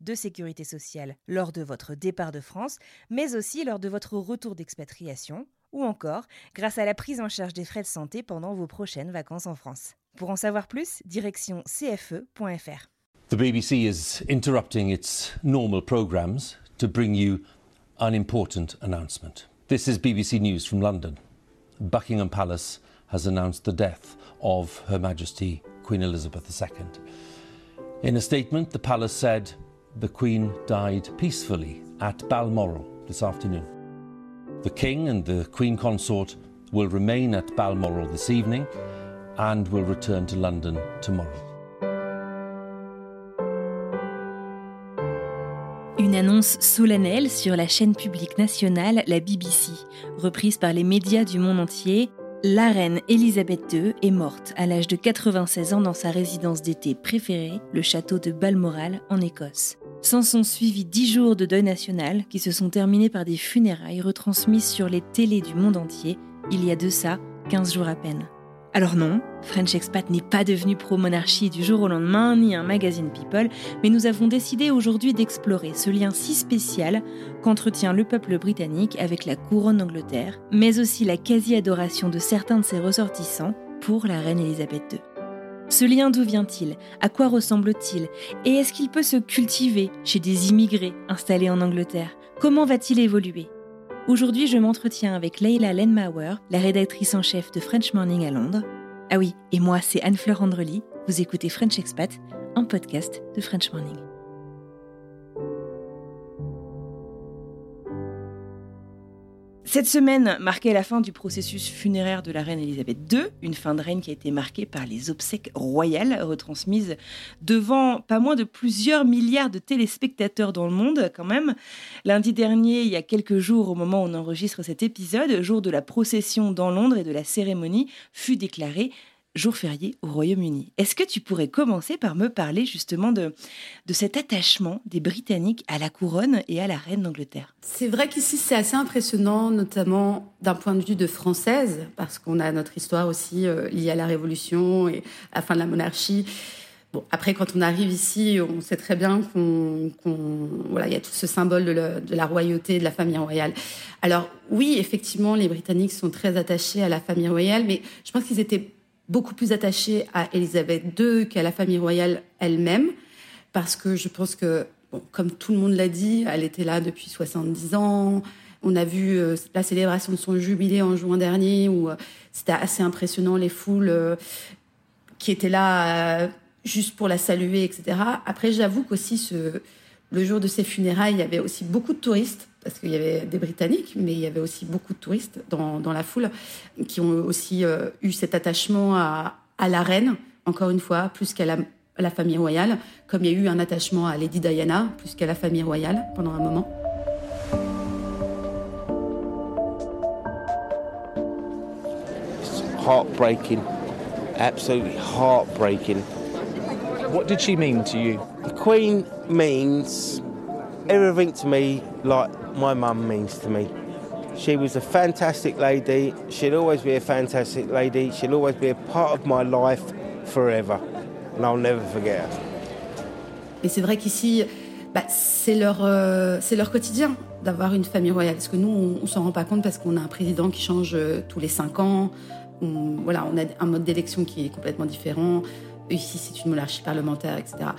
de sécurité sociale lors de votre départ de France, mais aussi lors de votre retour d'expatriation, ou encore grâce à la prise en charge des frais de santé pendant vos prochaines vacances en France. Pour en savoir plus, direction cfe.fr. The BBC is interrupting its normal programmes to bring you an important announcement. This is BBC News from London. Buckingham Palace has announced the death of Her Majesty Queen Elizabeth II. In a statement, the palace said the Queen died peacefully at Balmoral this afternoon. The King and the Queen Consort will remain at Balmoral this evening and will return to London tomorrow. Une annonce solennelle sur la chaîne publique nationale, la BBC, reprise par les médias du monde entier. La reine Elisabeth II est morte à l'âge de 96 ans dans sa résidence d'été préférée, le château de Balmoral en Écosse. S'en sont suivis dix jours de deuil national qui se sont terminés par des funérailles retransmises sur les télés du monde entier il y a de ça 15 jours à peine. Alors non, French Expat n'est pas devenu pro-monarchie du jour au lendemain, ni un magazine People, mais nous avons décidé aujourd'hui d'explorer ce lien si spécial qu'entretient le peuple britannique avec la couronne d'Angleterre, mais aussi la quasi-adoration de certains de ses ressortissants pour la reine Elisabeth II. Ce lien d'où vient-il? À quoi ressemble-t-il? Et est-ce qu'il peut se cultiver chez des immigrés installés en Angleterre? Comment va-t-il évoluer? Aujourd'hui, je m'entretiens avec Leila Lenmauer, la rédactrice en chef de French Morning à Londres. Ah oui, et moi, c'est Anne-Fleur Andrely. Vous écoutez French Expat, un podcast de French Morning. Cette semaine marquait la fin du processus funéraire de la reine Elisabeth II, une fin de règne qui a été marquée par les obsèques royales retransmises devant pas moins de plusieurs milliards de téléspectateurs dans le monde quand même. Lundi dernier, il y a quelques jours au moment où on enregistre cet épisode, jour de la procession dans Londres et de la cérémonie, fut déclaré jour férié au Royaume-Uni. Est-ce que tu pourrais commencer par me parler justement de, de cet attachement des Britanniques à la couronne et à la reine d'Angleterre? C'est vrai qu'ici c'est assez impressionnant, notamment d'un point de vue de française, parce qu'on a notre histoire aussi euh, liée à la Révolution et à la fin de la monarchie. Bon, après, quand on arrive ici, on sait très bien qu'on, voilà, il y a tout ce symbole de, de la royauté, de la famille royale. Alors oui, effectivement, les Britanniques sont très attachés à la famille royale, mais je pense qu'ils étaient beaucoup plus attachée à Elisabeth II qu'à la famille royale elle-même, parce que je pense que, bon, comme tout le monde l'a dit, elle était là depuis 70 ans. On a vu euh, la célébration de son jubilé en juin dernier, où euh, c'était assez impressionnant, les foules euh, qui étaient là juste pour la saluer, etc. Après, j'avoue qu'aussi, ce, le jour de ses funérailles, il y avait aussi beaucoup de touristes parce qu'il y avait des Britanniques, mais il y avait aussi beaucoup de touristes dans, dans la foule qui ont aussi euh, eu cet attachement à, à, la reine, encore une fois, plus qu'à la, la, famille royale, comme il y a eu un attachement à Lady Diana, plus qu'à la famille royale pendant un moment. Heartbreaking, absolutely heartbreaking. What did she mean to you? Queen means everything to me like my mum means to me. She was a fantastic lady. She'll always be a fantastic lady. She'll always be a part of my life forever. And I'll never forget her. Et c'est vrai qu'ici, bah, c'est leur, euh, leur quotidien d'avoir une famille royale. Parce que nous, on, on s'en rend pas compte parce qu'on a un président qui change euh, tous les cinq ans. On, voilà, on a un mode d'élection qui est complètement différent. Ici, c'est une monarchie parlementaire, etc.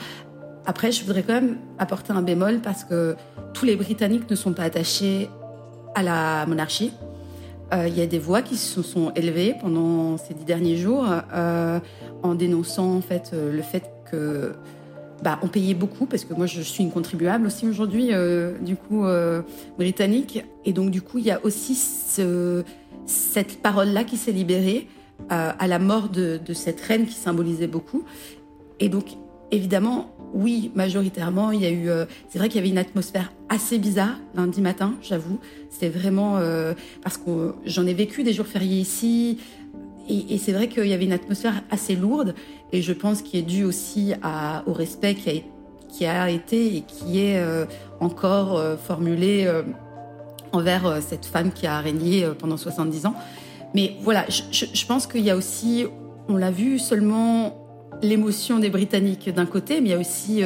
Après, je voudrais quand même apporter un bémol parce que tous les Britanniques ne sont pas attachés à la monarchie. il y a des voix qui se sont élevées pendant ces dix derniers jours en dénonçant en fait le fait que bah, on payait beaucoup parce que moi je suis une contribuable aussi aujourd'hui euh, du coup euh, britannique et donc du coup il y a aussi ce, cette parole là qui s'est libérée euh, à la mort de, de, cette reine qui symbolisait beaucoup et donc évidemment oui majoritairement il y a eu c'est vrai qu'il y avait une atmosphère assez bizarre lundi matin j'avoue. C'était vraiment parce que j'en ai vécu des jours fériés ici. Et, c'est vrai qu'il y avait une atmosphère assez lourde. Et je pense qu'il est dû aussi au respect qui a, qui été et qui est euh, encore euh, formulé euh, envers cette femme qui a régné pendant 70 ans. Mais voilà, je pense qu'il y a aussi, on l'a vu, seulement l'émotion des Britanniques d'un côté, mais il y a aussi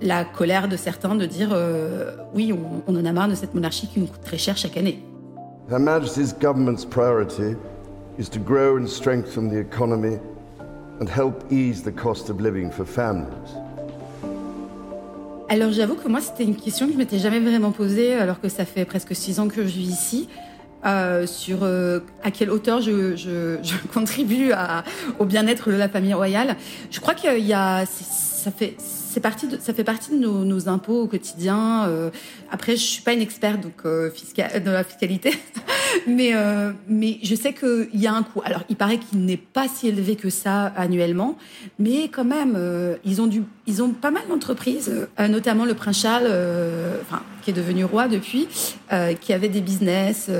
la colère de certains de dire oui, on, on, en a marre de cette monarchie qui nous coûte très cher chaque année. Her Majesty's government's priority is to grow and strengthen the economy and help ease the cost of living for families. Alors j'avoue que moi c'était une question que je m'étais jamais vraiment posée alors que ça fait presque six ans que je vis ici. Euh, sur euh, à quelle hauteur je, je, je contribue à, au bien-être de la famille royale. Je crois qu'il y a, ça fait, c'est parti ça fait partie de nos, impôts au quotidien. Euh, après, je suis pas une experte donc euh, de la fiscalité, mais euh, mais je sais qu'il y a un coût. Alors, il paraît qu'il n'est pas si élevé que ça annuellement, mais quand même, euh, ils ont du, ils ont pas mal d'entreprises, notamment le prince Charles, enfin qui est devenu roi depuis, qui avait des business.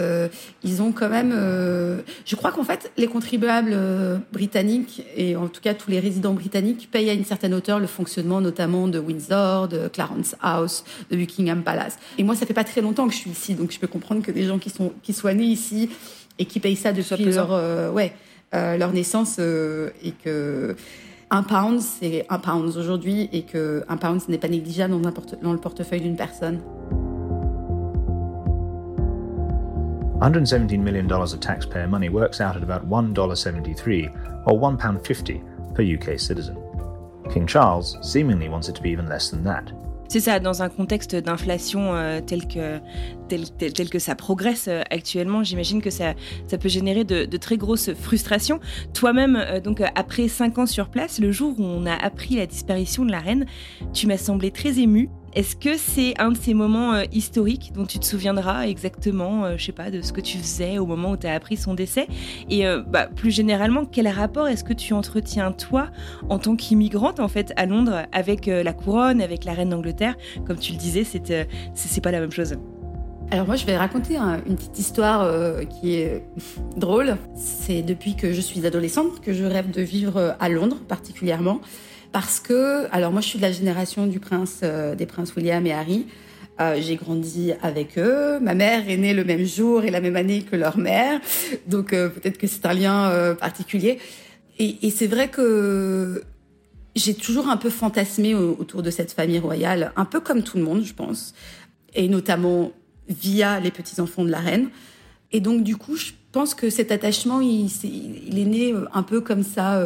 ils ont quand même, je crois qu'en fait, les contribuables britanniques et en tout cas tous les résidents britanniques payent à une certaine hauteur le fonctionnement notamment de Windsor, de Clarence House, de Buckingham Palace. Et moi, ça fait pas très longtemps que je suis ici, donc je peux comprendre que des gens qui sont qui soient nés ici et qui payent ça depuis leur euh, ouais euh, leur naissance euh, et que un pound c'est un pound aujourd'hui et que un pound ce n'est pas négligeable dans, dans le portefeuille d'une personne. 117 million dollars of taxpayer money works out at about $1.73 or £1.50 per UK citizen. King Charles seemingly wants it to be even less than that. C'est ça, dans un contexte d'inflation euh, tel, que, tel, tel, que ça progresse euh, actuellement, j'imagine que ça, ça peut générer de, de très grosses frustrations. Toi-même, euh, donc après cinq ans sur place, le jour où on a appris la disparition de la reine, tu m'as semblé très ému. Est-ce que c'est un de ces moments euh, historiques dont tu te souviendras exactement, euh, je sais pas, de ce que tu faisais au moment où tu as appris son décès? Et euh, bah, plus généralement, quel rapport est-ce que tu entretiens toi en tant qu'immigrante en fait à Londres avec la couronne, avec la reine d'Angleterre? Comme tu le disais, c'est c'est pas la même chose. Alors moi, je vais raconter un, une petite histoire euh, qui est drôle. C'est depuis que je suis adolescente que je rêve de vivre à Londres particulièrement parce que, alors moi je suis de la génération du prince, euh, des princes William et Harry. Euh, j'ai grandi avec eux. Ma mère est née le même jour et la même année que leur mère, donc euh, peut-être que c'est un lien particulier. Et, c'est vrai que j'ai toujours un peu fantasmé autour de cette famille royale, un peu comme tout le monde, je pense, et notamment via les petits enfants de la reine. Et donc du coup, je pense que cet attachement, il est né un peu comme ça.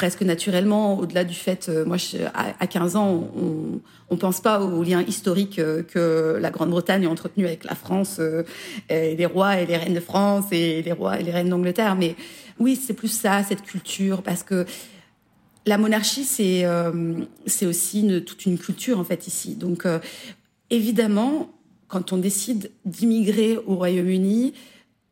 Presque naturellement, au-delà du fait, euh, moi, je, à, à, 15 ans, on on pense pas aux liens historiques euh, que la Grande-Bretagne a entretenu avec la France, euh, et les rois et les reines de France et les rois et les reines d'Angleterre. Mais oui, c'est plus ça, cette culture, parce que la monarchie, c'est aussi toute une culture en fait ici. Donc évidemment, quand on décide d'immigrer au Royaume-Uni,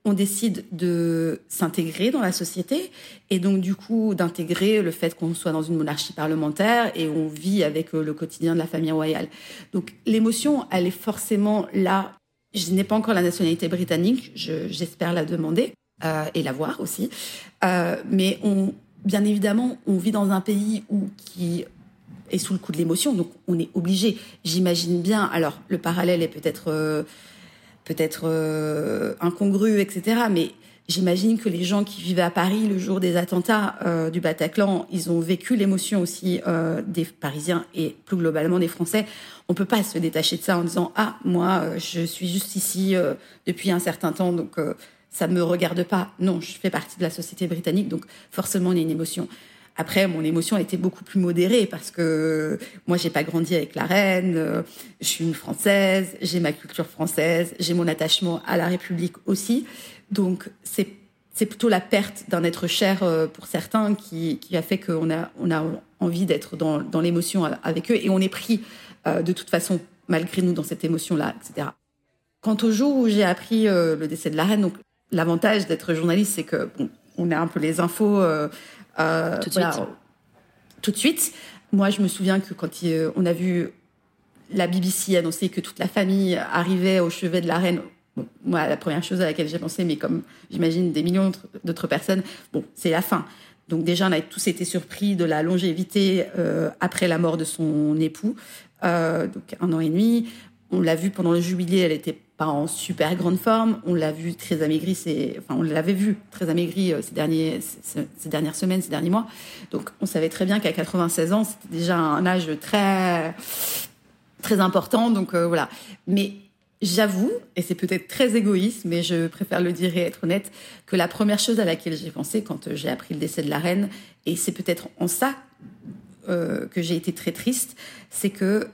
on décide de s'intégrer dans la société et donc du coup d'intégrer le fait qu'on soit dans une monarchie parlementaire et on vit avec euh, le quotidien de la famille royale. Donc l'émotion, elle est forcément là. Je n'ai pas encore la nationalité britannique, j'espère la demander euh, et la voir aussi. Euh, mais on, bien évidemment, on vit dans un pays où qui est sous le coup de l'émotion, donc on est obligé. J'imagine bien. Alors le parallèle est peut-être euh, peut-être euh, incongru, etc. Mais j'imagine que les gens qui vivaient à Paris le jour des attentats euh, du Bataclan, ils ont vécu l'émotion aussi euh, des Parisiens et plus globalement des Français. On peut pas se détacher de ça en disant ah moi euh, je suis juste ici euh, depuis un certain temps donc ça me regarde pas. Non, je fais partie de la société britannique donc forcément il y a une émotion. Après, mon émotion a été beaucoup plus modérée parce que moi, j'ai pas grandi avec la reine. euh, je suis une française, j'ai ma culture française, j'ai mon attachement à la République aussi. Donc, c'est c'est plutôt la perte d'un être cher euh, pour certains qui, qui a fait qu'on a on a envie d'être dans, dans l'émotion avec eux et on est pris euh, de toute façon malgré nous dans cette émotion là, etc. Quant au jour où j'ai appris le décès de la reine, donc l'avantage d'être journaliste, c'est que bon, on a un peu les infos. Euh, Tout de voilà, suite. tout de suite. Moi, je me souviens que quand il- euh, on a vu la BBC annoncer que toute la famille arrivait au chevet de la reine, bon, moi, la première chose à laquelle j'ai pensé, mais comme j'imagine des millions d'autres- d'autres personnes, bon, c'est la fin. Donc déjà, on a tous été surpris de la longévité euh, après la mort de son époux, euh, donc un an et demi. On l'a vu pendant le jubilé, elle était pas en super grande forme. On l'a vu très amaigrie, c'est, enfin, on l'avait vu très amaigrie euh, ces derniers, ces, ces dernières semaines, ces derniers mois. Donc, on savait très bien qu'à 96 ans, c'était déjà un âge très, très important. Donc euh, voilà. Mais j'avoue, et c'est peut-être très égoïste, mais je préfère le dire et être honnête, que la première chose à laquelle j'ai pensé quand euh, j'ai appris le décès de la reine, et c'est peut-être en ça que j'ai été très triste, c'est que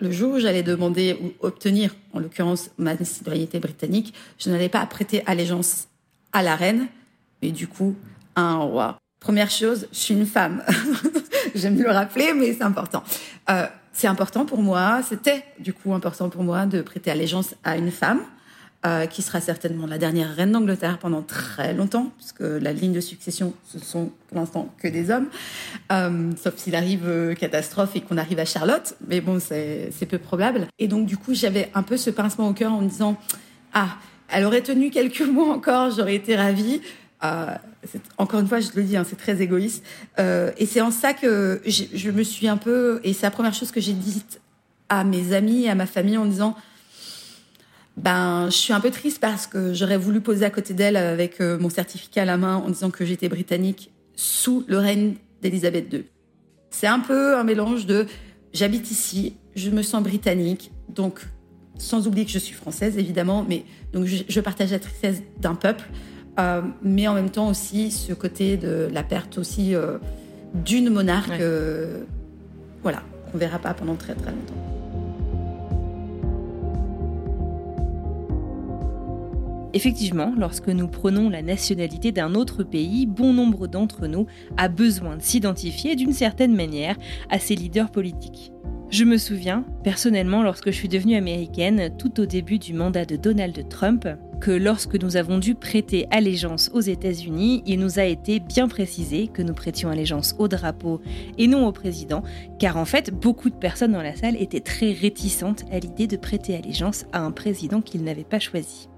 le jour où j'allais demander ou obtenir, en l'occurrence, ma citoyenneté britannique, je n'allais pas prêter allégeance à la reine, mais du coup à un roi. Première chose, je suis une femme. J'aime le rappeler, mais c'est important. Euh, c'est important pour moi, c'était du coup important pour moi de prêter allégeance à une femme, euh, qui sera certainement la dernière reine d'Angleterre pendant très longtemps, puisque la ligne de succession, ce sont pour l'instant que des hommes, euh, sauf s'il arrive euh, catastrophe et qu'on arrive à Charlotte, mais bon, c'est peu probable. Et donc du coup, j'avais un peu ce pincement au cœur en me disant, ah, elle aurait tenu quelques mois encore, j'aurais été ravie. Euh, encore une fois, je le dis, hein, c'est très égoïste. Euh, et c'est en ça que je me suis un peu, et c'est la première chose que j'ai dite à mes amis, à ma famille, en disant, ben, je suis un peu triste parce que j'aurais voulu poser à côté d'elle avec euh, mon certificat à la main en disant que j'étais britannique sous le règne d'Elisabeth II. C'est un peu un mélange de j'habite ici, je me sens britannique, donc sans oublier que je suis française évidemment, mais donc je, je partage la tristesse d'un peuple, euh, mais en même temps aussi ce côté de la perte aussi euh, d'une monarque, Ouais. euh, voilà, qu'on verra pas pendant très très longtemps. Effectivement, lorsque nous prenons la nationalité d'un autre pays, bon nombre d'entre nous a besoin de s'identifier d'une certaine manière à ses leaders politiques. Je me souviens, personnellement, lorsque je suis devenue américaine, tout au début du mandat de Donald Trump, que lorsque nous avons dû prêter allégeance aux États-Unis, il nous a été bien précisé que nous prêtions allégeance au drapeau et non au président, car en fait, beaucoup de personnes dans la salle étaient très réticentes à l'idée de prêter allégeance à un président qu'ils n'avaient pas choisi.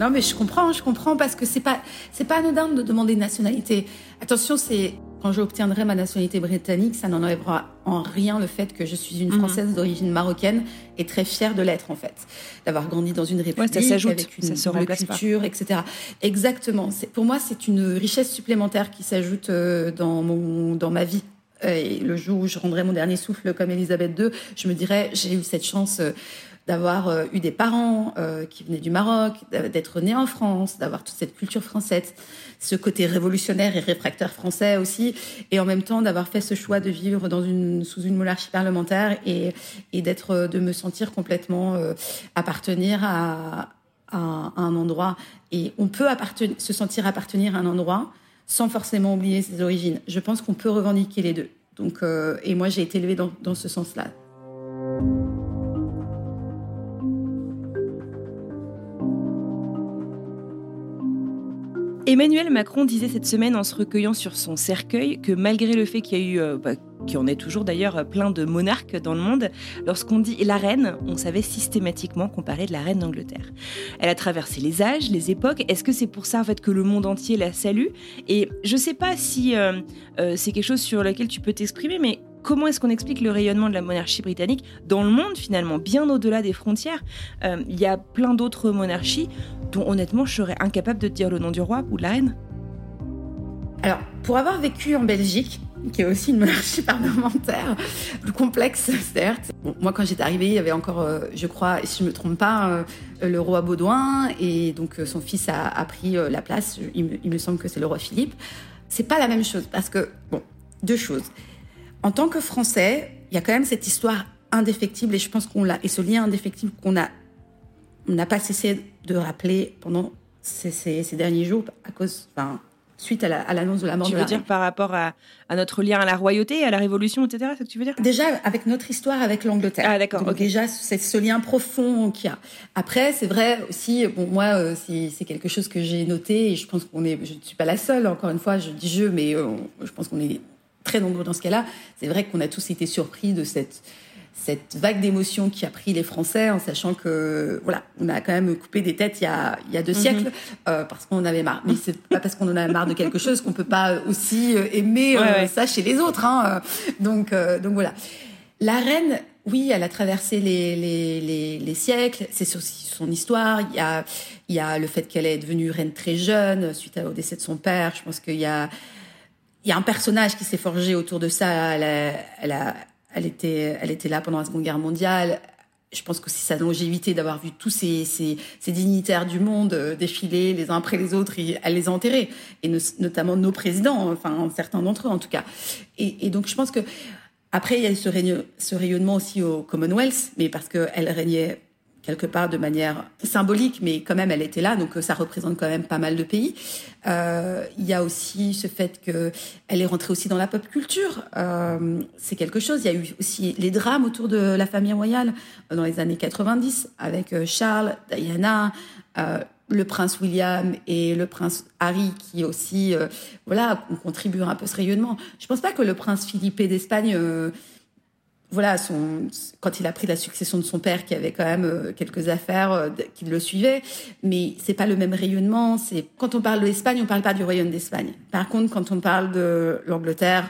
Non, mais je comprends, je comprends parce que c'est pas, c'est pas anodin de demander une nationalité. Attention, c'est quand j'obtiendrai ma nationalité britannique, ça n'enlèvera en rien le fait que je suis une Mhm. Française d'origine marocaine et très fière de l'être en fait, d'avoir grandi dans une république ça s'ajoute, avec une ça se pas. culture, etc. Exactement. Pour moi, c'est une richesse supplémentaire qui s'ajoute euh, dans mon, dans ma vie. Et le jour où je rendrai mon dernier souffle comme Elisabeth II, je me dirais, j'ai eu cette chance euh, d'avoir euh, eu des parents euh, qui venaient du Maroc, d'être né en France, d'avoir toute cette culture française, ce côté révolutionnaire et réfractaire français aussi, et en même temps d'avoir fait ce choix de vivre sous une monarchie parlementaire et, d'être euh, de me sentir complètement appartenir à, un endroit. Et on peut se sentir appartenir à un endroit sans forcément oublier ses origines. Je pense qu'on peut revendiquer les deux. Donc, et moi, j'ai été élevée dans ce sens-là. Emmanuel Macron disait cette semaine en se recueillant sur son cercueil que malgré le fait qu'il y a eu, euh, bah, qu'il en ait toujours d'ailleurs plein de monarques dans le monde, lorsqu'on dit la reine, on savait systématiquement qu'on parlait de la reine d'Angleterre. Elle a traversé les âges, les époques. Est-ce que c'est pour ça en fait que le monde entier la salue? Et je sais pas si euh, euh, c'est quelque chose sur lequel tu peux t'exprimer, mais comment est-ce qu'on explique le rayonnement de la monarchie britannique dans le monde finalement, bien au-delà des frontières Euh, Il y a plein d'autres monarchies dont honnêtement je serais incapable de dire le nom du roi ou de la reine. Alors, pour avoir vécu en Belgique, qui est aussi une monarchie parlementaire, plus complexe, certes. moi, quand j'étais arrivée, il y avait encore, euh, je crois, si je me trompe pas, euh, le roi Baudouin, et donc son fils a, pris la place. Il me, semble que c'est le roi Philippe. C'est pas la même chose parce que, bon, deux choses. En tant que Français, il y a quand même cette histoire indéfectible, et je pense qu'on l'a, et ce lien indéfectible qu'on a, on n'a pas cessé de rappeler pendant ces, ces, derniers jours à cause, enfin, suite à l'annonce de la mort tu de la veux dire par rapport à, à, notre lien à la royauté, à la Révolution, etc. C'est ce que tu veux dire? Déjà, avec notre histoire avec l'Angleterre. Ah, d'accord. Donc Déjà, c'est ce lien profond qu'il y a. Après, c'est vrai aussi, bon, moi, euh, c'est quelque chose que j'ai noté et je pense qu'on est, je ne suis pas la seule, encore une fois, je dis je, mais euh, je pense qu'on est très nombreux dans ce cas-là. C'est vrai qu'on a tous été surpris de cette cette vague d'émotions qui a pris les Français en sachant que voilà on a quand même coupé des têtes il y a, il y a deux mhm. siècles euh, parce qu'on en avait marre mais c'est pas parce qu'on en a marre de quelque chose qu'on peut pas aussi euh, aimer euh, ça chez les autres hein. donc donc voilà la reine oui elle a traversé les les, les, les siècles c'est aussi son histoire il y a il y a le fait qu'elle est devenue reine très jeune suite au décès de son père je pense qu'il y a il y a un personnage qui s'est forgé autour de ça elle elle a elle était, elle était là pendant la Seconde Guerre mondiale. Je pense que c'est sa longévité d'avoir vu tous ces, ces, ces, dignitaires du monde euh, défiler les uns après les autres, et elle les a enterrés, et notamment nos présidents, enfin certains d'entre eux en tout cas. Et, et, donc je pense que après il y a ce, ce rayonnement aussi au Commonwealth, mais parce qu'elle régnait quelque part de manière symbolique, mais quand même elle était là, donc euh, ça représente quand même pas mal de pays. Euh, il y a aussi ce fait que elle est rentrée aussi dans la pop culture. Euh, c'est quelque chose. Il y a eu aussi les drames autour de la famille royale euh, dans les années 90 avec euh, Charles, Diana. le prince William et le prince Harry qui aussi voilà ont contribué un peu ce rayonnement. Je pense pas que le prince Philippe d'Espagne voilà, quand il a pris la succession de son père, qui avait quand même euh, quelques affaires euh, qui le suivaient, mais c'est pas le même rayonnement. C'est quand on parle de l'Espagne, on parle pas du royaume d'Espagne. Par contre, quand on parle de l'Angleterre,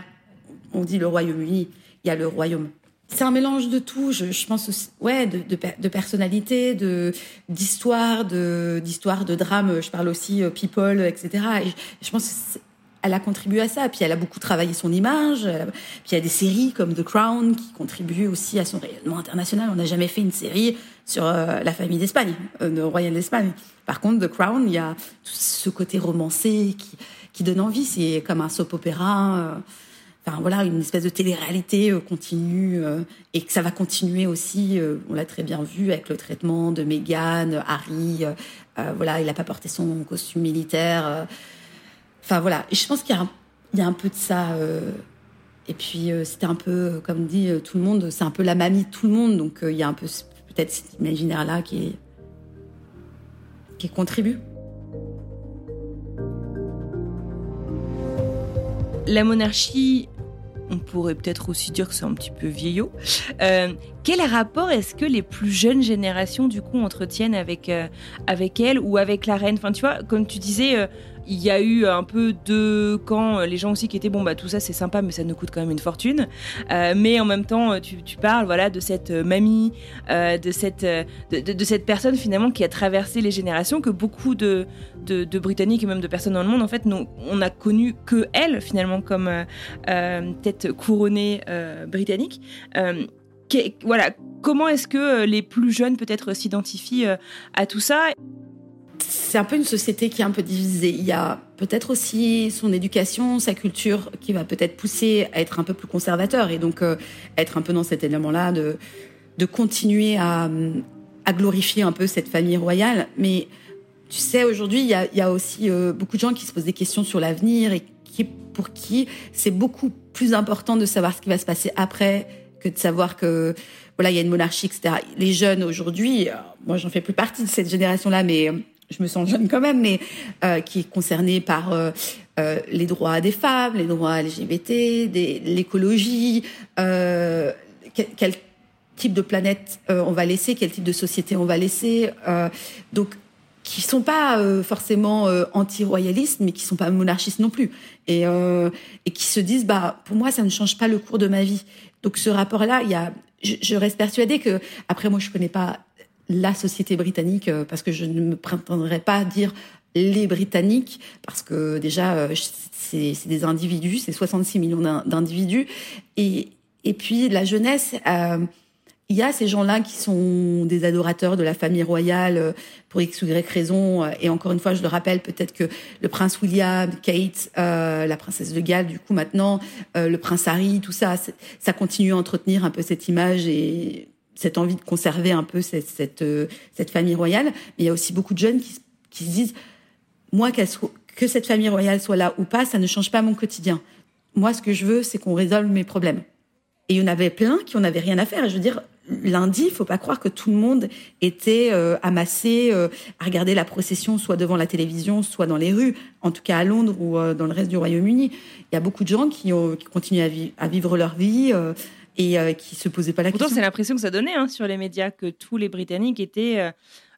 on dit le Royaume-Uni. Il y a le royaume. C'est un mélange de tout. Je, pense aussi, ouais, de, personnalité, de d'histoire, de d'histoire, de drame. Je parle aussi euh, people, etc. Et je, je pense que elle a contribué à ça. Puis elle a beaucoup travaillé son image. Puis il y a des séries comme The Crown qui contribuent aussi à son rayonnement international. On n'a jamais fait une série sur euh, la famille d'Espagne, euh, le royal d'Espagne. Par contre, The Crown, il y a ce côté romancé qui, donne envie. C'est comme un soap opéra. Euh, enfin voilà, une espèce de télé-réalité continue et que ça va continuer aussi. on l'a très bien vu avec le traitement de Meghan, Harry. voilà, il n'a pas porté son costume militaire. Enfin voilà, je pense qu'il y, a un peu de ça. Euh, et puis euh, c'était un peu, comme dit euh, tout le monde, c'est un peu la mamie de tout le monde, donc il y a un peu peut-être cet imaginaire-là qui, qui contribue. La monarchie on pourrait peut-être aussi dire que c'est un petit peu vieillot. quel rapport est-ce que les plus jeunes générations du coup entretiennent avec avec elle ou avec la reine? Enfin, tu vois, comme tu disais, il y a eu un peu de camps, les gens aussi qui étaient bon bah tout ça c'est sympa mais ça nous coûte quand même une fortune. Euh, mais en même temps tu, parles voilà de cette euh, mamie, euh, de cette de, cette personne finalement qui a traversé les générations que beaucoup de, de, Britanniques et même de personnes dans le monde en fait on a connu que elle finalement comme tête couronnée britannique. voilà comment est-ce que les plus jeunes peut-être s'identifient à tout ça? C'est un peu une société qui est un peu divisée. Il y a peut-être aussi son éducation, sa culture qui va peut-être pousser à être un peu plus conservateur et donc euh, être un peu dans cet élément-là de, de continuer à, à, glorifier un peu cette famille royale. Mais tu sais, aujourd'hui, il y a, il y a aussi euh, beaucoup de gens qui se posent des questions sur l'avenir et qui, pour qui c'est beaucoup plus important de savoir ce qui va se passer après que de savoir que voilà, il y a une monarchie, etc. Les jeunes aujourd'hui, euh, moi j'en fais plus partie de cette génération-là, mais je me sens jeune quand même, mais euh, qui est concerné par euh, euh, les droits des femmes, les droits LGBT, l'écologie, quel, type de planète on va laisser, quel type de société on va laisser. donc, qui sont pas forcément anti-royalistes, mais qui sont pas monarchistes non plus, et, et qui se disent bah pour moi ça ne change pas le cours de ma vie. Donc ce rapport-là, il y a, je, je reste persuadée que après moi je connais pas la société britannique, euh, parce que je ne me prétendrai pas dire les Britanniques, parce que déjà, c'est des individus, c'est 66 millions d'individus. Et, et puis la jeunesse, il y a ces gens-là qui sont des adorateurs de la famille royale euh, pour X ou Y raison. Euh, et encore une fois, je le rappelle, peut-être que le prince William, Kate, euh, la princesse de Galles, du coup maintenant, le prince Harry, tout ça, ça continue à entretenir un peu cette image et cette envie de conserver un peu cette, cette, cette famille royale. Mais il y a aussi beaucoup de jeunes qui, se disent, moi, que cette famille royale soit là ou pas, ça ne change pas mon quotidien. Moi, ce que je veux, c'est qu'on résolve mes problèmes. Et il y en avait plein qui en avaient rien à faire. Je veux dire, lundi, il faut pas croire que tout le monde était euh, amassé euh, à regarder la procession, soit devant la télévision, soit dans les rues. En tout cas à Londres ou euh, dans le reste du Royaume-Uni, il y a beaucoup de gens qui, ont, qui continuent à, vivre leur vie et qui se posaient pas la question. Pourtant, c'est l'impression que ça donnait hein, sur les médias que tous les Britanniques étaient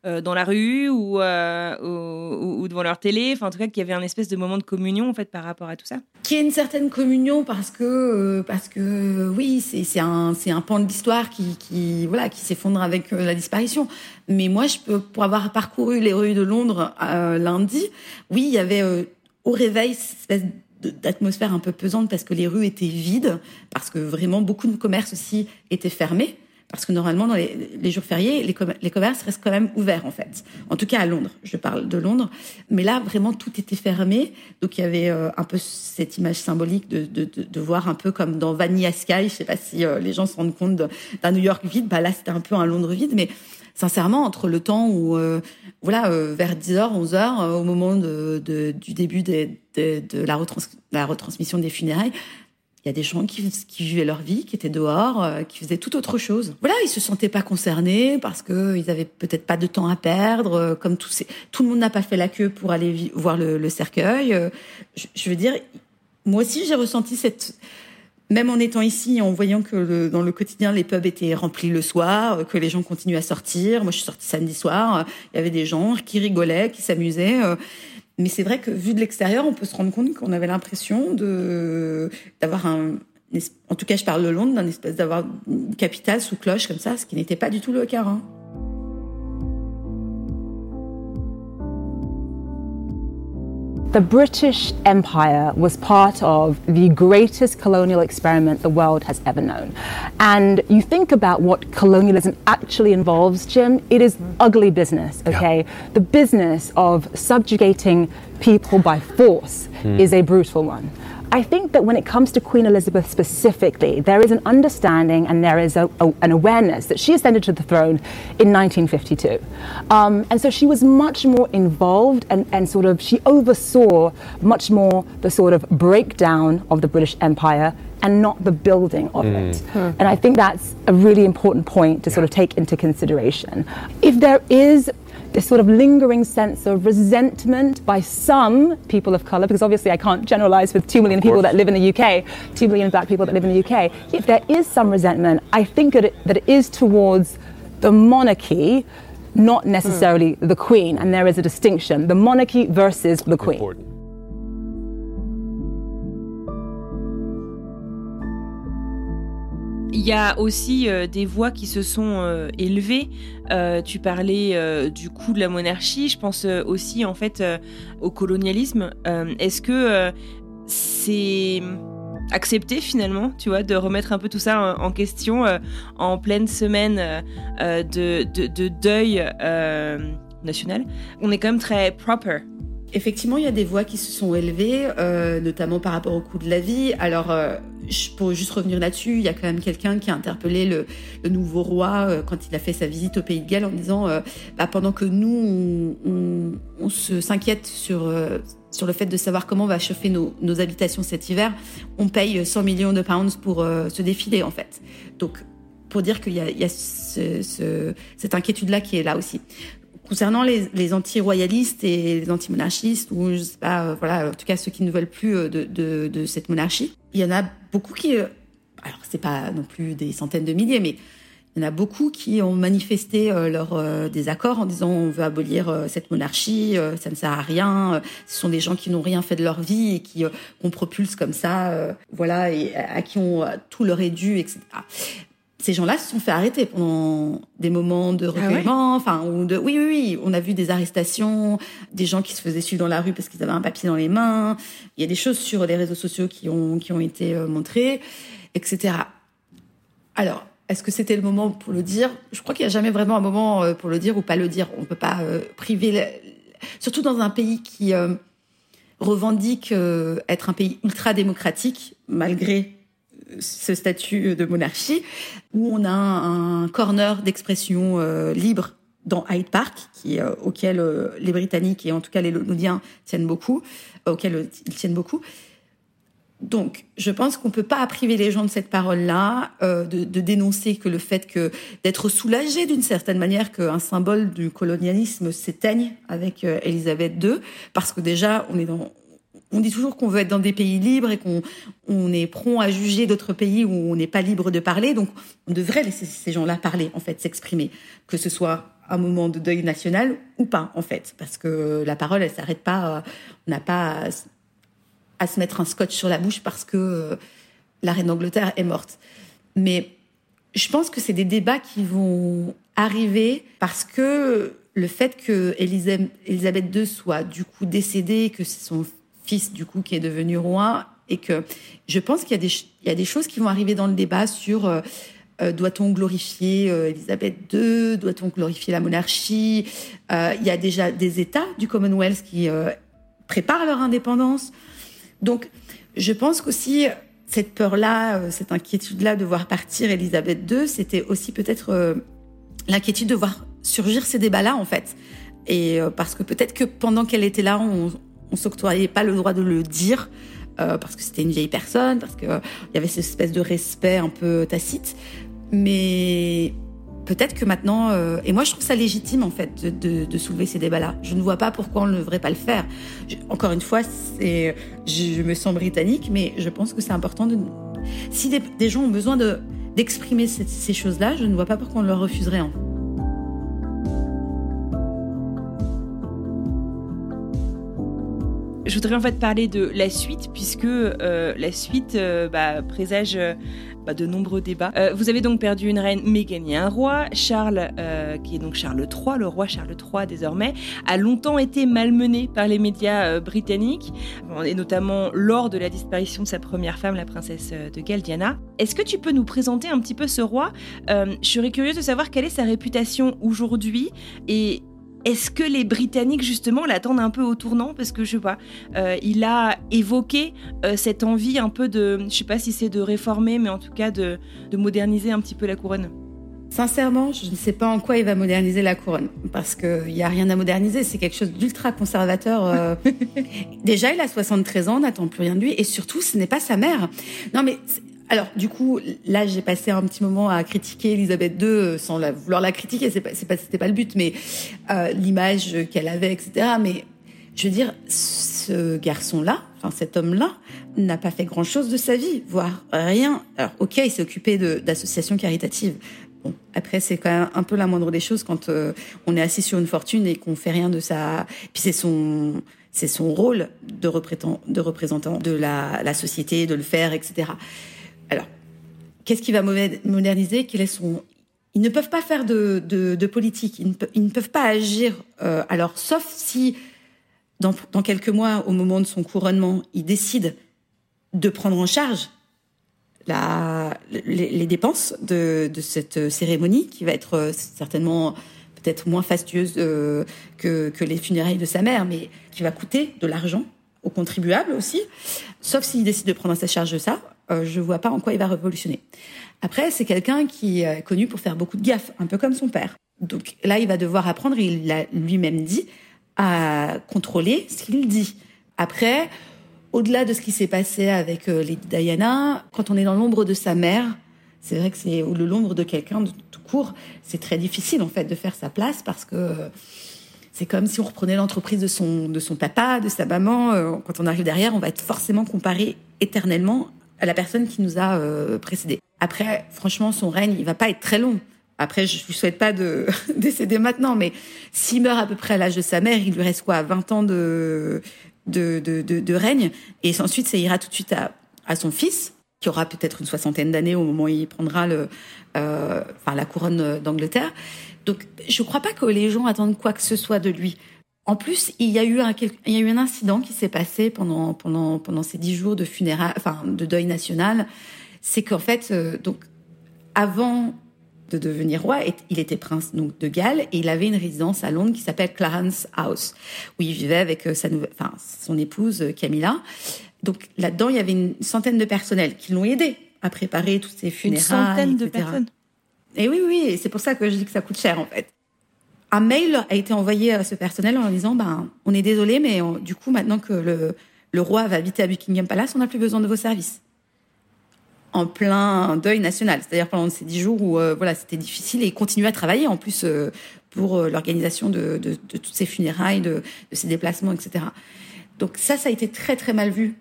euh, dans la rue euh, ou, ou, devant leur télé. Enfin, en tout cas, qu'il y avait un espèce de moment de communion en fait par rapport à tout ça. Qui est une certaine communion parce que euh, parce que oui, c'est un c'est un pan de l'histoire qui qui voilà qui s'effondre avec la disparition. Mais moi, je peux pour avoir parcouru les rues de Londres lundi, oui, il y avait au réveil cette espèce d'atmosphère un peu pesante parce que les rues étaient vides, parce que vraiment beaucoup de commerces aussi étaient fermés. Parce que normalement, dans les, jours fériés, les, commerces restent quand même ouverts, en fait. En tout cas, à Londres. Je parle de Londres. Mais là, vraiment, tout était fermé. Donc, il y avait euh, un peu cette image symbolique de, de, de, voir un peu comme dans Vanilla Sky. Je sais pas si euh, les gens se rendent compte d'un New York vide. Bah, là, c'était un peu un Londres vide. Mais sincèrement, entre le temps où, euh, voilà, vers 10h, 11h, au moment de, du début de, de la, retransmission des funérailles, il y a des gens qui, qui vivaient leur vie, qui étaient dehors, euh, qui faisaient tout autre chose. Voilà, ils se sentaient pas concernés parce que ils avaient peut-être pas de temps à perdre. Euh, comme ces, tout le monde n'a pas fait la queue pour aller voir le, le cercueil. Euh, je, je, veux dire, moi aussi j'ai ressenti cette, même en étant ici, en voyant que le, dans le quotidien les pubs étaient remplis le soir, que les gens continuent à sortir. Moi, je suis sortie samedi soir, il y avait des gens qui rigolaient, qui s'amusaient. Mais c'est vrai que vu de l'extérieur, on peut se rendre compte qu'on avait l'impression de d'avoir un en tout cas, je parle de Londres, d'un espèce d'avoir une capitale sous cloche comme ça, ce qui n'était pas du tout le cas. Hein. The British Empire was part of the greatest colonial experiment the world has ever known. And you think about what colonialism actually involves, Jim, it is ugly business, okay? Yeah. The business of subjugating people by force mm. is a brutal one. I think that when it comes to Queen Elizabeth specifically, there is an understanding and there is a, a, an awareness that she ascended to the throne in 1952. Um, and so she was much more involved and, and sort of, she oversaw much more the sort of breakdown of the British Empire and not the building of mm. it. Hmm. And I think that's a really important point to sort of take into consideration. If there is this sort of lingering sense of resentment by some people of colour, because obviously I can't generalise with two million people that live in the UK, two million black people that live in the UK. If there is some resentment, I think that it, that it is towards the monarchy, not necessarily mm. the Queen, and there is a distinction: the monarchy versus the Queen. Important. Il y a aussi euh, des voix qui se sont euh, élevées. Euh, tu parlais du coût de la monarchie. Je pense aussi en fait au colonialisme. Est-ce que c'est accepté finalement, tu vois, de remettre un peu tout ça en, question en pleine semaine de, de, deuil national? On est quand même très proper Effectivement, il y a des voix qui se sont élevées, notamment par rapport au coût de la vie. Alors, pour juste revenir là-dessus, il y a quand même quelqu'un qui a interpellé le, le nouveau roi euh, quand il a fait sa visite au Pays de Galles en disant euh, bah, pendant que nous, on, on, se s'inquiète sur euh, sur le fait de savoir comment on va chauffer nos, nos, habitations cet hiver, on paye 100 millions de pounds pour se défiler en fait. Donc, pour dire qu'il y a, il y a ce, ce, cette inquiétude-là qui est là aussi. Concernant les, les anti-royalistes et les anti-monarchistes, ou je sais pas, euh, voilà, en tout cas ceux qui ne veulent plus euh, de, de, de cette monarchie, il y en a beaucoup qui, euh, alors c'est pas non plus des centaines de milliers, mais il y en a beaucoup qui ont manifesté leur désaccord en disant on veut abolir cette monarchie, ça ne sert à rien. ce sont des gens qui n'ont rien fait de leur vie et qui qu'on propulse comme ça, voilà, et à, qui on tout leur est dû, etc ces gens-là se sont fait arrêter pendant des moments de recueillement, enfin, ou de, oui, oui, oui, on a vu des arrestations, des gens qui se faisaient suivre dans la rue parce qu'ils avaient un papier dans les mains. Il y a des choses sur les réseaux sociaux qui ont, qui ont été euh, montrées, etc. Alors, est-ce que c'était le moment pour le dire? Je crois qu'il n'y a jamais vraiment un moment euh, pour le dire ou pas le dire. On ne peut pas euh, priver, surtout dans un pays qui revendique être un pays ultra démocratique, malgré ce statut de monarchie, où on a un, corner d'expression euh, libre dans Hyde Park, qui, euh, auquel euh, les Britanniques et en tout cas les Londoniens tiennent beaucoup, auquel ils tiennent beaucoup. Donc, je pense qu'on peut pas priver les gens de cette parole-là, de, de, dénoncer que le fait que d'être soulagé d'une certaine manière qu'un symbole du colonialisme s'éteigne avec Elisabeth II, parce que déjà on est dans on dit toujours qu'on veut être dans des pays libres et qu'on on est prompt à juger d'autres pays où on n'est pas libre de parler. Donc, on devrait laisser ces gens-là parler, en fait, s'exprimer, que ce soit un moment de deuil national ou pas, en fait, parce que la parole, elle s'arrête pas. Euh, on n'a pas à, se mettre un scotch sur la bouche parce que euh, la reine d'Angleterre est morte. Mais je pense que c'est des débats qui vont arriver parce que le fait que Elisabeth II soit du coup décédée, que son fils du coup qui est devenu roi et que je pense qu'il y a des il y a des choses qui vont arriver dans le débat sur euh, euh, doit-on glorifier euh, Elisabeth II Doit-on glorifier la monarchie Il y a déjà des États du Commonwealth qui préparent leur indépendance. Donc, je pense qu'aussi cette peur-là, cette inquiétude-là de voir partir Elisabeth II, c'était aussi peut-être l'inquiétude de voir surgir ces débats-là, en fait. Et parce que peut-être que pendant qu'elle était là, on, on s'octroyait pas le droit de le dire euh, parce que c'était une vieille personne, parce qu'il y avait cette espèce de respect un peu tacite. Mais peut-être que maintenant, euh, et moi je trouve ça légitime en fait de, soulever ces débats-là. Je ne vois pas pourquoi on ne devrait pas le faire. encore une fois, c'est, je me sens britannique, mais je pense que c'est important de. Si des, gens ont besoin de d'exprimer ces, ces choses-là, je ne vois pas pourquoi on leur refuserait. En Je voudrais en fait parler de la suite, puisque euh, la suite euh, bah, présage euh, bah, de nombreux débats. vous avez donc perdu une reine, mais gagné un roi. Charles, qui est donc Charles III, le roi Charles III désormais, a longtemps été malmené par les médias britanniques, et notamment lors de la disparition de sa première femme, la princesse de Galles. Est-ce que tu peux nous présenter un petit peu ce roi? Je serais curieuse de savoir quelle est sa réputation aujourd'hui et est-ce que les Britanniques, justement, l'attendent un peu au tournant? Parce que, je sais pas, euh, il a évoqué euh, cette envie un peu de, je sais pas si c'est de réformer, mais en tout cas de, moderniser un petit peu la couronne. Sincèrement, je ne sais pas en quoi il va moderniser la couronne, parce qu'il n'y a rien à moderniser, c'est quelque chose d'ultra conservateur. Euh. Déjà, il a 73 ans, on n'attend plus rien de lui, et surtout, ce n'est pas sa mère. Non, mais alors, du coup, là, j'ai passé un petit moment à critiquer Elisabeth II euh, sans la, vouloir la critiquer. C'est pas, c'est pas, c'était pas le but, mais euh, l'image qu'elle avait, etc. Mais je veux dire, ce garçon-là, enfin cet homme-là, n'a pas fait grand-chose de sa vie, voire rien. Alors, ok, il s'est occupé d'associations caritatives. Bon, après, c'est quand même un peu la moindre des choses quand euh, on est assis sur une fortune et qu'on fait rien de sa. Puis c'est son, c'est son rôle de représentant, de représentant de la, la société, de le faire, etc. Alors, qu'est-ce qui va moderniser Quel est Ils ne peuvent pas faire de, politique. Ils ne, peuvent pas agir. Euh, alors, sauf si dans, quelques mois, au moment de son couronnement, il décide de prendre en charge les, dépenses de, cette cérémonie, qui va être euh, certainement peut-être moins fastueuse euh, que, que les funérailles de sa mère, mais qui va coûter de l'argent aux contribuables aussi, sauf s'il décide de prendre à sa charge ça, euh, je vois pas en quoi il va révolutionner. Après, c'est quelqu'un qui est connu pour faire beaucoup de gaffes, un peu comme son père. Donc là, il va devoir apprendre, il l'a lui-même dit, à contrôler ce qu'il dit. Après, au-delà de ce qui s'est passé avec euh, Lady Diana, quand on est dans l'ombre de sa mère, c'est vrai que c'est le l'ombre de quelqu'un de tout court, c'est très difficile en fait de faire sa place parce que c'est comme si on reprenait l'entreprise de son de son papa, de sa maman. Euh, quand on arrive derrière, on va être forcément comparé éternellement à la personne qui nous a euh, précédé. Après, franchement, son règne, il va pas être très long. Après, je lui souhaite pas de décéder maintenant, mais s'il meurt à peu près à l'âge de sa mère, il lui reste quoi 20 ans de, de, de, de, règne. Et ensuite, ça ira tout de suite à, à son fils, qui aura peut-être une soixantaine d'années au moment où il prendra le, euh, enfin, la couronne d'Angleterre. Donc, je crois pas que les gens attendent quoi que ce soit de lui. En plus, il y a eu un, il y a eu un incident qui s'est passé pendant, pendant, pendant ces dix jours de funérailles, enfin, de deuil national. C'est qu'en fait, euh, donc, avant de devenir roi, il était prince donc de Galles et il avait une résidence à Londres qui s'appelle Clarence House, où il vivait avec euh, sa nouvelle, enfin, son épouse euh, Camilla. Donc là-dedans, il y avait une centaine de personnels qui l'ont aidé à préparer toutes ces funérailles. Une centaine de personnes. Et oui, oui, et c'est pour ça que je dis que ça coûte cher en fait. Un mail a été envoyé à ce personnel en disant, ben, on est désolé, mais du coup, maintenant que le, roi va habiter à Buckingham Palace, on n'a plus besoin de vos services en plein deuil national, c'est-à-dire pendant ces dix jours où euh, voilà c'était difficile et il continuait à travailler en plus euh, pour euh, l'organisation de, toutes ces funérailles, de, de ces déplacements, etc. Donc ça, ça a été très très mal vu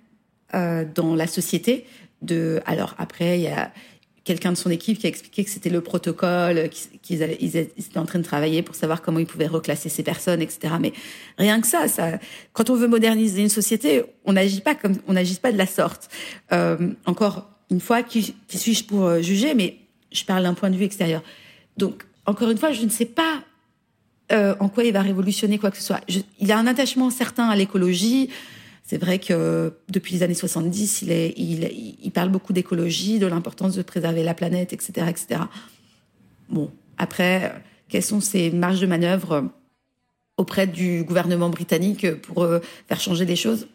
dans la société. De alors après il y a quelqu'un de son équipe qui a expliqué que c'était le protocole, qu'ils ils étaient en train de travailler pour savoir comment ils pouvaient reclasser ces personnes, etc. Mais rien que ça, ça, quand on veut moderniser une société, on n'agit pas comme, on n'agit pas de la sorte. Euh, encore une fois, qui, suis-je pour euh, juger? Mais je parle d'un point de vue extérieur. Donc, encore une fois, je ne sais pas euh, en quoi il va révolutionner quoi que ce soit. il a un attachement certain à l'écologie. C'est vrai que depuis les années 70, il, est, il, il parle beaucoup d'écologie, de l'importance de préserver la planète, etc., etc. Bon, après, quelles sont ses marges de manœuvre auprès du gouvernement britannique pour euh, faire changer les choses?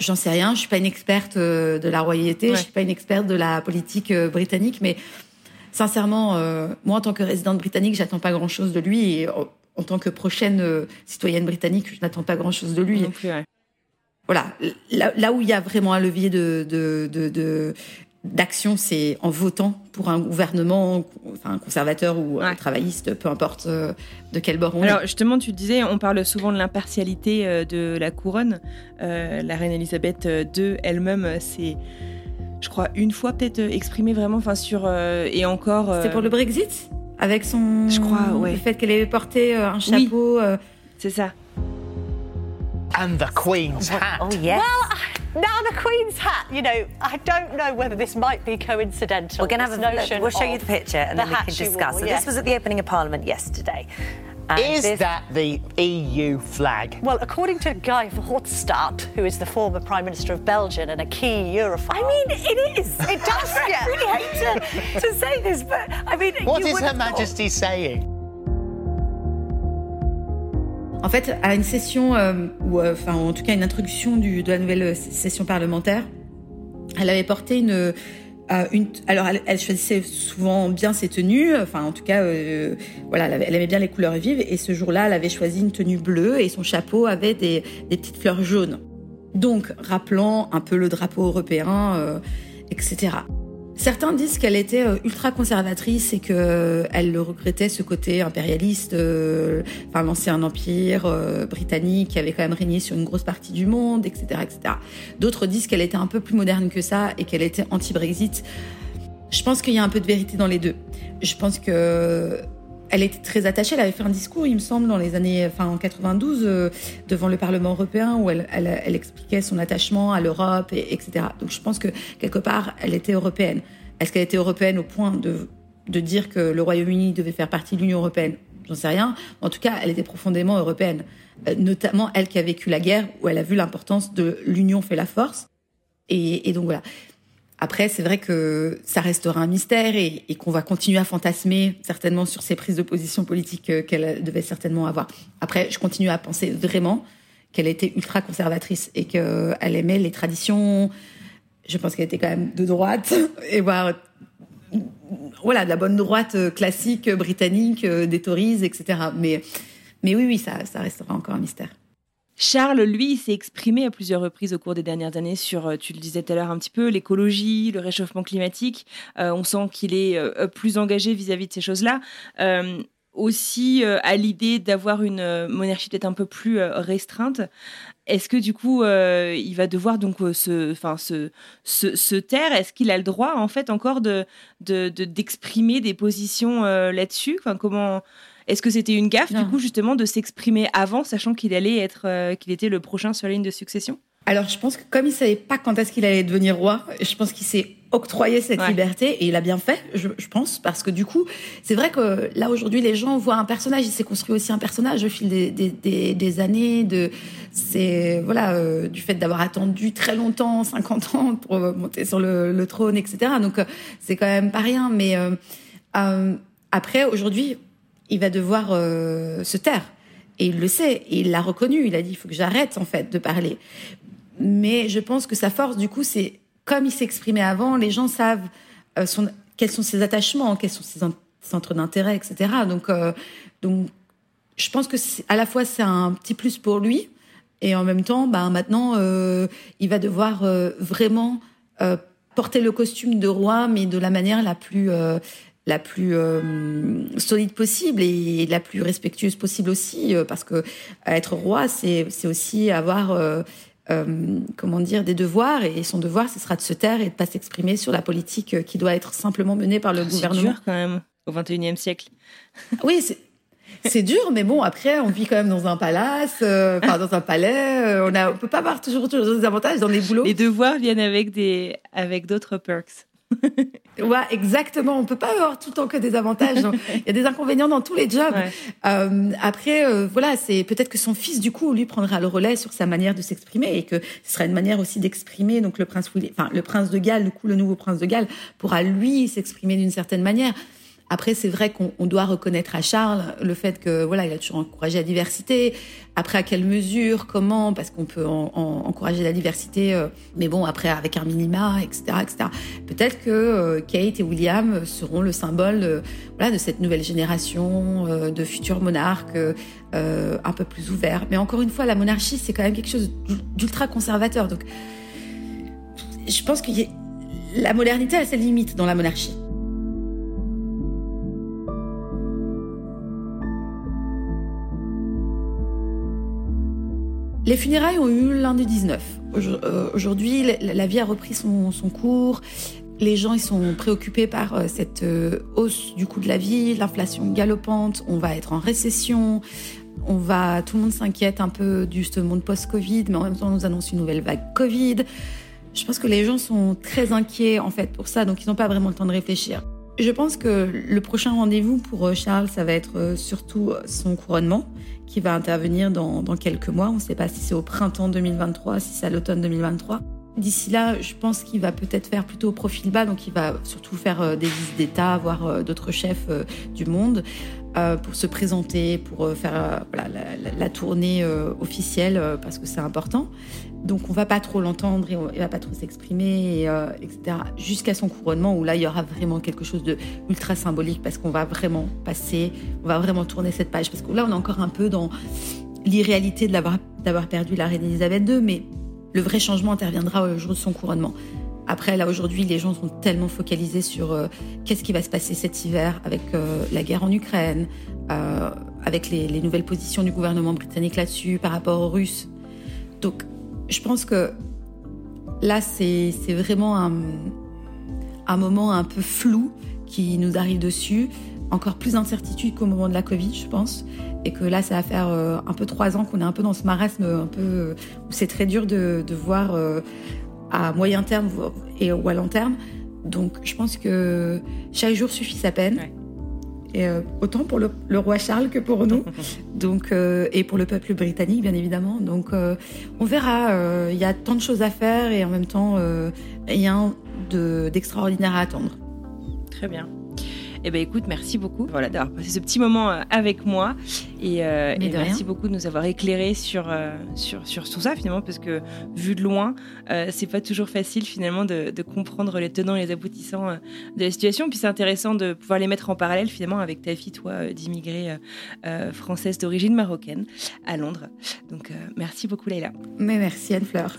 J'en sais rien. Je suis pas une experte euh, de la royauté. Je suis pas une experte de la politique euh, britannique, mais sincèrement, euh, moi, en tant que résidente britannique, j'attends pas grand-chose de lui. Et en, tant que prochaine citoyenne britannique, je n'attends pas grand-chose de lui. Voilà. Là, où il y a vraiment un levier de, d'action, c'est en votant pour un gouvernement, enfin conservateur ou travailliste, peu importe euh, de quel bord on est. Alors justement, tu disais, on parle souvent de l'impartialité euh, de la couronne. Euh, la reine Elisabeth II elle-même, c'est, je crois, une fois peut-être exprimé vraiment, enfin sur et encore. C'était pour le Brexit, avec son. Je crois, ouais. Le fait qu'elle ait porté un chapeau. C'est ça. And the Queen's oh, hat. Oh yes. Well, now the Queen's hat, you know, I don't know whether this might be coincidental. We're going to have a look. We'll show you the picture and the then we can discuss. Wore, so yes. this was at the opening of Parliament yesterday. And is this... that the EU flag? Well, according to Guy Verhofstadt, who is the former Prime Minister of Belgium and a key Europhile. I mean, it is. It does. I really hate to, to say this, but I mean, what is Her Majesty saying? En fait, à une session, euh, ou euh, enfin en tout cas une introduction du, de la nouvelle session parlementaire, elle avait porté une, euh, une alors elle, choisissait souvent bien ses tenues, enfin en tout cas, euh, voilà, elle, aimait bien les couleurs vives. Et ce jour-là, elle avait choisi une tenue bleue et son chapeau avait des, des petites fleurs jaunes. Donc, rappelant un peu le drapeau européen, euh, etc. Certains disent qu'elle était euh, ultra conservatrice et que euh, elle le regrettait ce côté impérialiste, euh, l'ancien empire britannique qui avait quand même régné sur une grosse partie du monde, etc., etc. D'autres disent qu'elle était un peu plus moderne que ça et qu'elle était anti-Brexit. Je pense qu'il y a un peu de vérité dans les deux. Je pense que elle était très attachée. Elle avait fait un discours, il me semble, dans les années, enfin en 92, euh, devant le Parlement européen, où elle, elle, elle expliquait son attachement à l'Europe, et, etc. Donc je pense que quelque part, elle était européenne. Est-ce qu'elle était européenne au point de, de dire que le Royaume-Uni devait faire partie de l'Union européenne? J'en sais rien. En tout cas, elle était profondément européenne. Euh, notamment elle qui a vécu la guerre, où elle a vu l'importance de l'union fait la force. Et, et donc voilà. Après, c'est vrai que ça restera un mystère et, qu'on va continuer à fantasmer certainement sur ces prises de position politiques euh, qu'elle devait certainement avoir. Après, je continue à penser vraiment qu'elle était ultra conservatrice et qu'elle aimait les traditions. Je pense qu'elle était quand même de droite et voir voilà de la bonne droite euh, classique britannique euh, des Tories, etc. Mais mais oui, oui, ça, ça restera encore un mystère. Charles, lui, s'est exprimé à plusieurs reprises au cours des dernières années sur, euh, tu le disais tout à l'heure un petit peu, l'écologie, le réchauffement climatique. Euh, on sent qu'il est euh, plus engagé vis-à-vis de ces choses-là. aussi à l'idée d'avoir une monarchie peut-être un peu plus restreinte. Est-ce que du coup, il va devoir donc se, enfin, se, se, taire? Est-ce qu'il a le droit en fait encore de d'exprimer des positions là-dessus? Enfin, comment est-ce que c'était une gaffe, du coup, justement, de s'exprimer avant, sachant qu'il allait être, euh, qu'il était le prochain sur la ligne de succession? Alors, je pense que comme il savait pas quand est-ce qu'il allait devenir roi, je pense qu'il s'est octroyer cette liberté et il a bien fait, je, pense, parce que du coup, c'est vrai que là aujourd'hui, les gens voient un personnage. Il s'est construit aussi un personnage au fil des, des, des, années. De, c'est voilà, euh, du fait d'avoir attendu très longtemps, 50 ans pour monter sur le, le trône, etc. Donc euh, c'est quand même pas rien. Mais euh, après, aujourd'hui, il va devoir se taire. Et il le sait, il l'a reconnu. Il a dit, il faut que j'arrête en fait de parler. Mais je pense que sa force, du coup, c'est comme il s'exprimait avant, les gens savent euh, quels sont ses attachements, quels sont ses centres d'intérêt, etc. Donc, euh, donc, je pense que à la fois c'est un petit plus pour lui, et en même temps, bah, maintenant, euh, il va devoir vraiment porter le costume de roi, mais de la manière la plus la plus solide possible et la plus respectueuse possible aussi, parce que être roi, c'est aussi avoir euh, comment dire, des devoirs. Et son devoir, ce sera de se taire et de pas s'exprimer sur la politique euh, qui doit être simplement menée par le gouvernement. C'est dur quand même, au 21e siècle. oui, c'est. dur, mais bon, après, on vit quand même dans un palace, euh, enfin dans un palais. on a, on peut pas avoir toujours, toujours des avantages dans les boulots. Les devoirs viennent avec des, avec d'autres perks. ouais, exactement. On peut pas avoir tout le temps que des avantages. Il y a des inconvénients dans tous les jobs. Euh, après, euh, voilà, c'est peut-être que son fils, du coup, lui prendra le relais sur sa manière de s'exprimer et que ce sera une manière aussi d'exprimer. Donc le prince, enfin le prince de Galles, du coup, le nouveau prince de Galles pourra lui s'exprimer d'une certaine manière. Après, c'est vrai qu'on doit reconnaître à Charles le fait que voilà, il a toujours encouragé la diversité. Après, à quelle mesure, comment Parce qu'on peut encourager la diversité, euh, mais bon, après avec un minima, etc., etc. Peut-être que euh, Kate et William seront le symbole, de, cette nouvelle génération euh, de futurs monarques un peu plus ouverts. Mais encore une fois, la monarchie, c'est quand même quelque chose d'ultra conservateur. Donc, je pense que la modernité a ses limites dans la monarchie. Les funérailles ont eu lundi 19. Euh, aujourd'hui, la vie a repris son, cours. Les gens ils sont préoccupés par euh, cette euh, hausse du coût de la vie, l'inflation galopante. On va être en récession. On va, tout le monde s'inquiète un peu du ce monde post-Covid, mais en même temps, on nous annonce une nouvelle vague Covid. Je pense que les gens sont très inquiets en fait pour ça, donc ils n'ont pas vraiment le temps de réfléchir. Je pense que le prochain rendez-vous pour Charles, ça va être surtout son couronnement qui va intervenir dans, quelques mois. On ne sait pas si c'est au printemps 2023, si c'est à l'automne 2023. D'ici là, je pense qu'il va peut-être faire plutôt profil bas, donc il va surtout faire euh, des visites d'État, voir euh, d'autres chefs euh, du monde pour se présenter, pour faire la, tournée officielle, parce que c'est important. Donc on va pas trop l'entendre, il va pas trop s'exprimer, etc. Jusqu'à son couronnement, où là il y aura vraiment quelque chose de ultra symbolique, parce qu'on va vraiment passer, on va vraiment tourner cette page, parce que là on est encore un peu dans l'irréalité de d'avoir perdu la reine Elisabeth II, mais le vrai changement interviendra au jour de son couronnement. Après, là, aujourd'hui, les gens sont tellement focalisés sur euh, qu'est-ce qui va se passer cet hiver avec euh, la guerre en Ukraine, euh, avec les, nouvelles positions du gouvernement britannique là-dessus par rapport aux Russes. Donc, je pense que là, c'est vraiment un, un moment un peu flou qui nous arrive dessus. Encore plus d'incertitude qu'au moment de la Covid, je pense et que là, ça va faire euh, un peu trois ans qu'on est un peu dans ce marasme, un peu euh, où c'est très dur de, voir euh, à moyen terme et ou à long terme. Donc, je pense que chaque jour suffit sa peine. Et autant pour le, roi Charles que pour nous, donc et pour le peuple britannique bien évidemment. Donc on verra. Il y a tant de choses à faire et en même temps rien d'extraordinaire à attendre. Très bien. Eh ben écoute, merci beaucoup voilà, d'avoir passé ce petit moment euh, avec moi. Et, euh, merci beaucoup de nous avoir éclairé sur, euh, sur, sur tout ça finalement, parce que vu de loin, c'est pas toujours facile finalement de, de, comprendre les tenants et les aboutissants de la situation. Puis c'est intéressant de pouvoir les mettre en parallèle finalement avec ta fille, toi, d'immigrée française d'origine marocaine à Londres. Donc merci beaucoup Leïla. Mais merci Anne-Fleur.